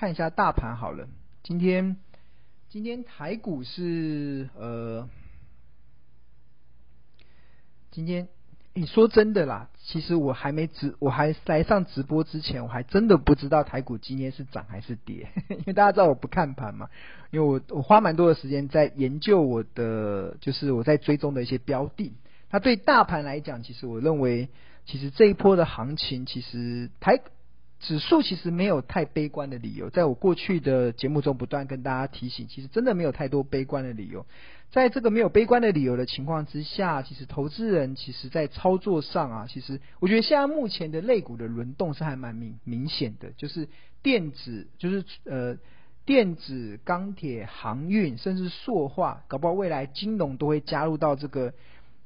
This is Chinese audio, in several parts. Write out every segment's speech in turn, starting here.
看一下大盘好了。今天今天台股是呃，今天你说真的啦，其实我还没直，我还来上直播之前，我还真的不知道台股今天是涨还是跌，因为大家知道我不看盘嘛，因为我我花蛮多的时间在研究我的，就是我在追踪的一些标的。那对大盘来讲，其实我认为，其实这一波的行情，其实台指数其实没有太悲观的理由。在我过去的节目中不断跟大家提醒，其实真的没有太多悲观的理由。在这个没有悲观的理由的情况之下，其实投资人其实在操作上啊，其实我觉得现在目前的类股的轮动是还蛮明明显的，就是电子，就是呃电子、钢铁、航运，甚至塑化，搞不好未来金融都会加入到这个。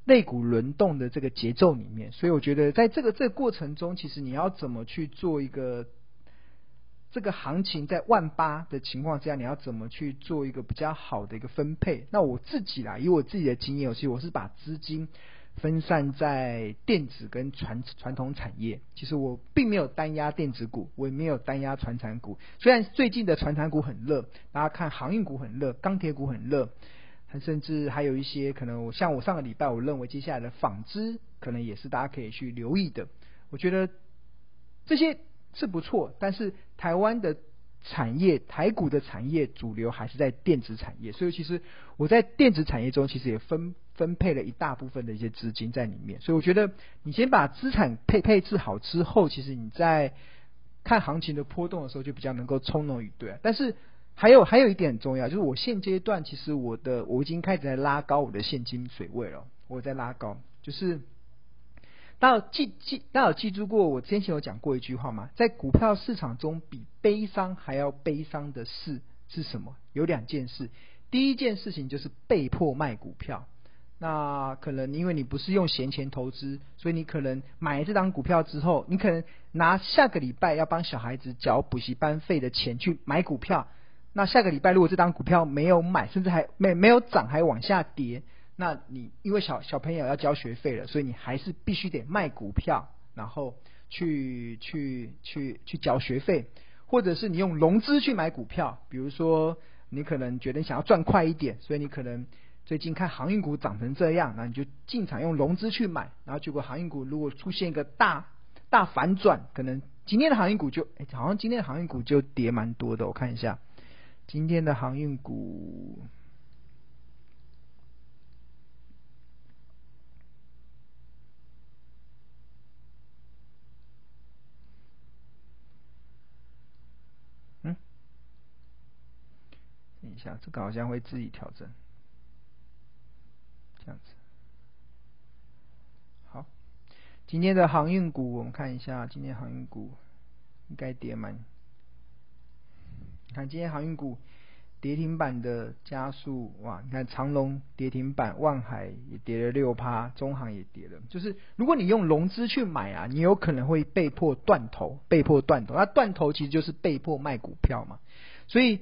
类股轮动的这个节奏里面，所以我觉得在这个这个过程中，其实你要怎么去做一个这个行情在万八的情况之下，你要怎么去做一个比较好的一个分配？那我自己啦，以我自己的经验，其实我是把资金分散在电子跟传传统产业。其实我并没有单押电子股，我也没有单押传产股。虽然最近的传产股很热，大家看航运股很热，钢铁股很热。甚至还有一些可能，我像我上个礼拜，我认为接下来的纺织可能也是大家可以去留意的。我觉得这些是不错，但是台湾的产业、台股的产业主流还是在电子产业，所以其实我在电子产业中其实也分分配了一大部分的一些资金在里面。所以我觉得你先把资产配配置好之后，其实你在看行情的波动的时候就比较能够从容以对。但是还有还有一点很重要，就是我现阶段其实我的我已经开始在拉高我的现金水位了，我在拉高，就是大家有记记大家有记住过我之前有讲过一句话吗？在股票市场中，比悲伤还要悲伤的事是什么？有两件事，第一件事情就是被迫卖股票。那可能因为你不是用闲钱投资，所以你可能买了这张股票之后，你可能拿下个礼拜要帮小孩子缴补习班费的钱去买股票。那下个礼拜如果这档股票没有买，甚至还没没有涨，还往下跌，那你因为小小朋友要交学费了，所以你还是必须得卖股票，然后去去去去交学费，或者是你用融资去买股票，比如说你可能觉得想要赚快一点，所以你可能最近看航运股涨成这样，那你就进场用融资去买，然后结果航运股如果出现一个大大反转，可能今天的航运股就哎，好像今天的航运股就跌蛮多的，我看一下。今天的航运股，嗯，等一下，这个好像会自己调整，这样子。好，今天的航运股，我们看一下，今天航运股应该跌蛮。看今天航运股跌停板的加速哇！你看长荣跌停板，万海也跌了六趴，中航也跌了。就是如果你用融资去买啊，你有可能会被迫断头，被迫断头。那断头其实就是被迫卖股票嘛。所以，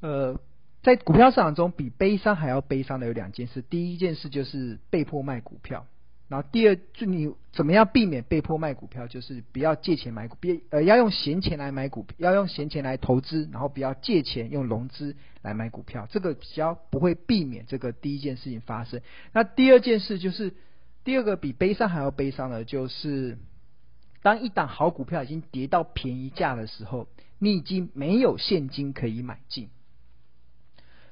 呃，在股票市场中，比悲伤还要悲伤的有两件事。第一件事就是被迫卖股票。然后第二，就你怎么样避免被迫卖股票，就是不要借钱买股，别呃要用闲钱来买股，要用闲钱来投资，然后不要借钱用融资来买股票，这个比较不会避免这个第一件事情发生。那第二件事就是第二个比悲伤还要悲伤的，就是当一档好股票已经跌到便宜价的时候，你已经没有现金可以买进。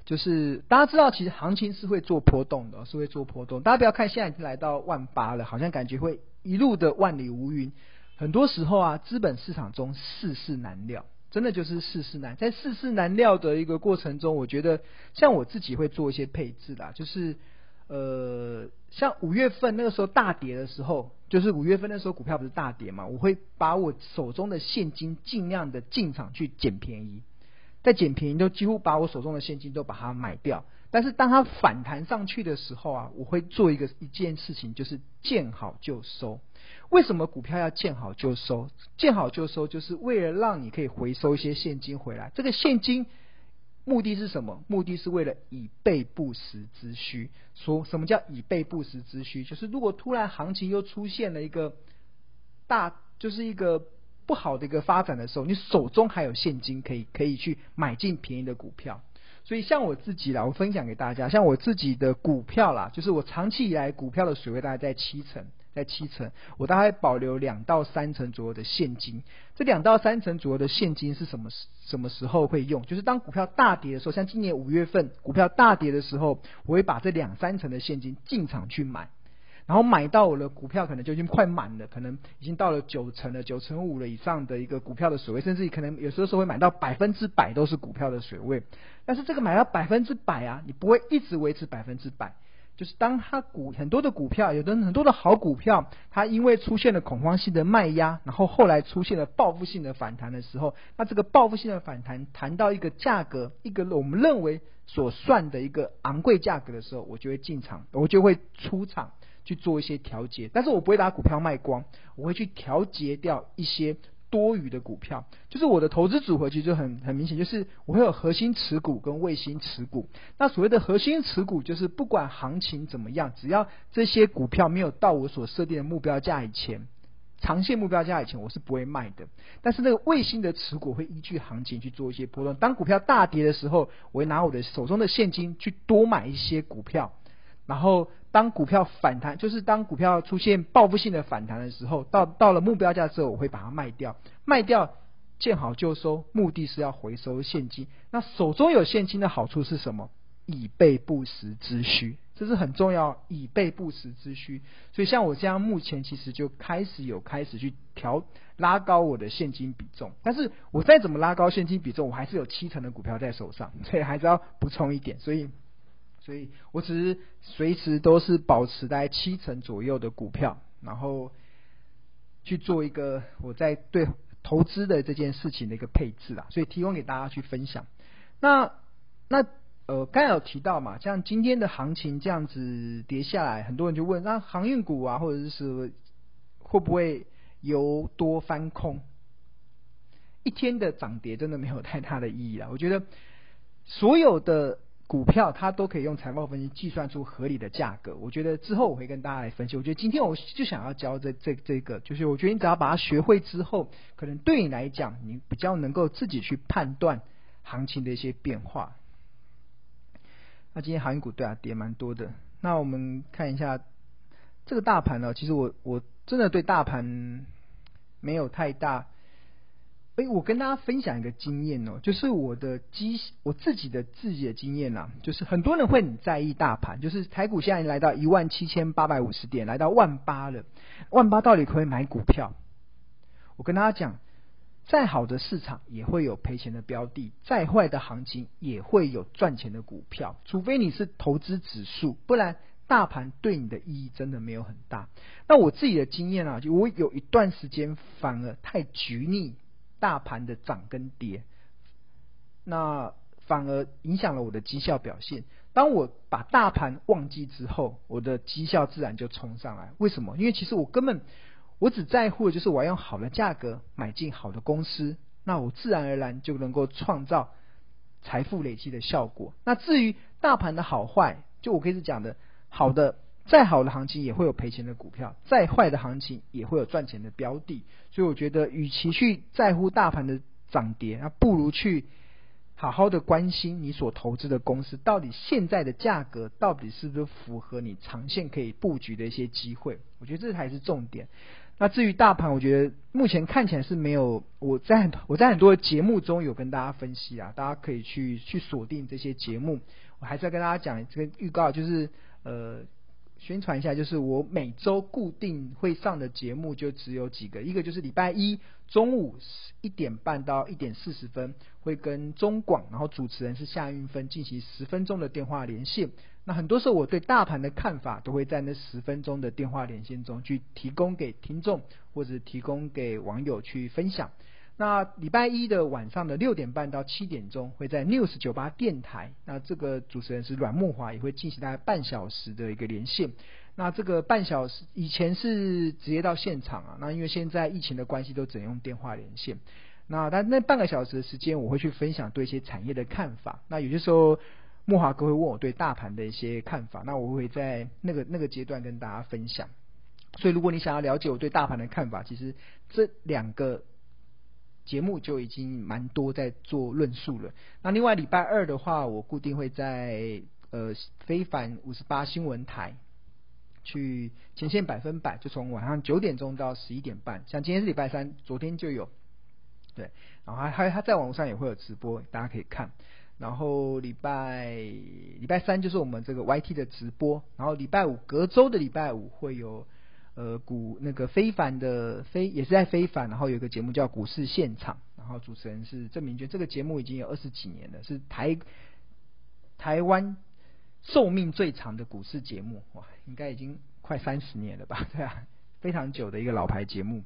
就是大家知道，其实行情是会做波动的，是会做波动。大家不要看现在已经来到万八了，好像感觉会一路的万里无云。很多时候啊，资本市场中世事难料，真的就是世事难。在世事难料的一个过程中，我觉得像我自己会做一些配置啦，就是呃，像五月份那个时候大跌的时候，就是五月份那时候股票不是大跌嘛，我会把我手中的现金尽量的进场去捡便宜。在捡便宜，都几乎把我手中的现金都把它买掉。但是当它反弹上去的时候啊，我会做一个一件事情，就是见好就收。为什么股票要见好就收？见好就收，就是为了让你可以回收一些现金回来。这个现金目的是什么？目的是为了以备不时之需。说什么叫以备不时之需？就是如果突然行情又出现了一个大，就是一个。不好的一个发展的时候，你手中还有现金可以可以去买进便宜的股票。所以像我自己啦，我分享给大家，像我自己的股票啦，就是我长期以来股票的水位大概在七成，在七成，我大概保留两到三成左右的现金。这两到三成左右的现金是什么什么时候会用？就是当股票大跌的时候，像今年五月份股票大跌的时候，我会把这两三成的现金进场去买。然后买到我的股票可能就已经快满了，可能已经到了九成了，九成五了以上的一个股票的水位，甚至可能有时候是会买到百分之百都是股票的水位。但是这个买到百分之百啊，你不会一直维持百分之百，就是当它股很多的股票，有的很多的好股票，它因为出现了恐慌性的卖压，然后后来出现了报复性的反弹的时候，那这个报复性的反弹谈到一个价格，一个我们认为所算的一个昂贵价格的时候，我就会进场，我就会出场。去做一些调节，但是我不会把股票卖光，我会去调节掉一些多余的股票。就是我的投资组合其实就很很明显，就是我会有核心持股跟卫星持股。那所谓的核心持股，就是不管行情怎么样，只要这些股票没有到我所设定的目标价以前，长线目标价以前，我是不会卖的。但是那个卫星的持股会依据行情去做一些波动。当股票大跌的时候，我会拿我的手中的现金去多买一些股票。然后，当股票反弹，就是当股票出现报复性的反弹的时候，到到了目标价之后，我会把它卖掉，卖掉见好就收，目的是要回收现金。那手中有现金的好处是什么？以备不时之需，这是很重要，以备不时之需。所以像我这样，目前其实就开始有开始去调拉高我的现金比重，但是我再怎么拉高现金比重，我还是有七成的股票在手上，所以还是要补充一点，所以。所以我只是随时都是保持在七成左右的股票，然后去做一个我在对投资的这件事情的一个配置啊，所以提供给大家去分享。那那呃，刚有提到嘛，像今天的行情这样子跌下来，很多人就问，那航运股啊，或者是会不会由多翻空？一天的涨跌真的没有太大的意义啊，我觉得所有的。股票它都可以用财报分析计算出合理的价格，我觉得之后我会跟大家来分析。我觉得今天我就想要教这这这个，就是我觉得你只要把它学会之后，可能对你来讲，你比较能够自己去判断行情的一些变化。那今天航运股对啊跌蛮多的，那我们看一下这个大盘呢，其实我我真的对大盘没有太大。哎，我跟大家分享一个经验哦，就是我的机我自己的自己的经验呐、就是很多人会很在意大盘，就是台股现在来到一万七千八百五十点，来到万八了，万八到底可以买股票？我跟大家讲，再好的市场也会有赔钱的标的，再坏的行情也会有赚钱的股票，除非你是投资指数，不然大盘对你的意义真的没有很大。那我自己的经验啊，就我有一段时间反而太拘泥。大盘的涨跟跌，那反而影响了我的绩效表现。当我把大盘忘记之后，我的绩效自然就冲上来。为什么？因为其实我根本我只在乎的就是我要用好的价格买进好的公司，那我自然而然就能够创造财富累积的效果。那至于大盘的好坏，就我可以是讲的，好的。再好的行情也会有赔钱的股票，再坏的行情也会有赚钱的标的，所以我觉得，与其去在乎大盘的涨跌，那不如去好好的关心你所投资的公司到底现在的价格到底是不是符合你长线可以布局的一些机会，我觉得这才是重点。那至于大盘，我觉得目前看起来是没有，我在很我在很多节目中有跟大家分析啊，大家可以去去锁定这些节目。我还是要跟大家讲这个预告，就是呃。宣传一下，就是我每周固定会上的节目就只有几个，一个就是礼拜一中午一点半到一点四十分会跟中广，然后主持人是夏运芬进行十分钟的电话连线。那很多时候我对大盘的看法都会在那十分钟的电话连线中去提供给听众或者提供给网友去分享。那礼拜一的晚上的六点半到七点钟，会在 News 九八电台。那这个主持人是阮木华，也会进行大概半小时的一个连线。那这个半小时以前是直接到现场啊，那因为现在疫情的关系，都只能用电话连线。那但那半个小时的时间，我会去分享对一些产业的看法。那有些时候木华哥会问我对大盘的一些看法，那我会在那个那个阶段跟大家分享。所以如果你想要了解我对大盘的看法，其实这两个。节目就已经蛮多在做论述了。那另外礼拜二的话，我固定会在呃非凡五十八新闻台去前线百分百，就从晚上九点钟到十一点半。像今天是礼拜三，昨天就有，对，然后还还他在网络上也会有直播，大家可以看。然后礼拜礼拜三就是我们这个 YT 的直播，然后礼拜五隔周的礼拜五会有。呃，股那个非凡的非也是在非凡，然后有一个节目叫股市现场，然后主持人是郑明娟。这个节目已经有二十几年了，是台台湾寿命最长的股市节目，哇，应该已经快三十年了吧？对啊，非常久的一个老牌节目。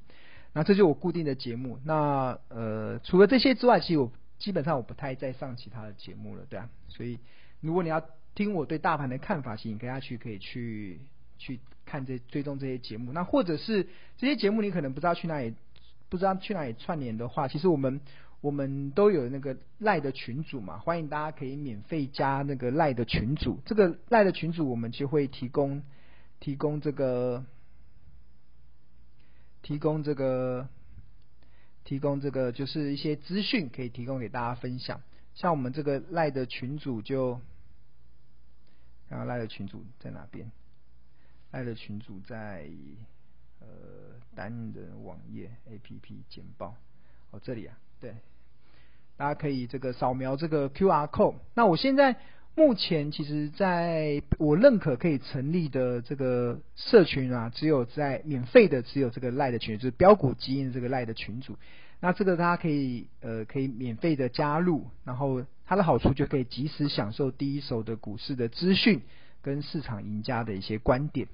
那这就是我固定的节目。那呃，除了这些之外，其实我基本上我不太再上其他的节目了，对啊。所以如果你要听我对大盘的看法，其实你跟下去可以去去。看这追踪这些节目，那或者是这些节目你可能不知道去哪里，不知道去哪里串联的话，其实我们我们都有那个赖的群组嘛，欢迎大家可以免费加那个赖的群组。这个赖的群组我们就会提供提供这个提供这个提供这个就是一些资讯可以提供给大家分享。像我们这个赖的群组就，然后赖的群组在哪边？爱的群组在呃单人网页 APP 简报哦，这里啊，对，大家可以这个扫描这个 QR code。那我现在目前其实在我认可可以成立的这个社群啊，只有在免费的只有这个赖的群，就是标股基因这个赖的群组。那这个大家可以呃可以免费的加入，然后它的好处就可以及时享受第一手的股市的资讯跟市场赢家的一些观点。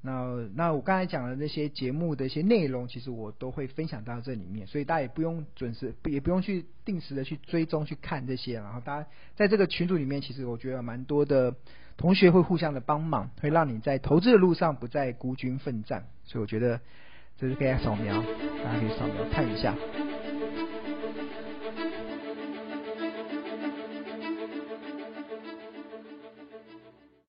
那那我刚才讲的那些节目的一些内容，其实我都会分享到这里面，所以大家也不用准时，也不用去定时的去追踪去看这些。然后大家在这个群组里面，其实我觉得蛮多的同学会互相的帮忙，会让你在投资的路上不再孤军奋战。所以我觉得这是可以扫描，大家可以扫描看一下。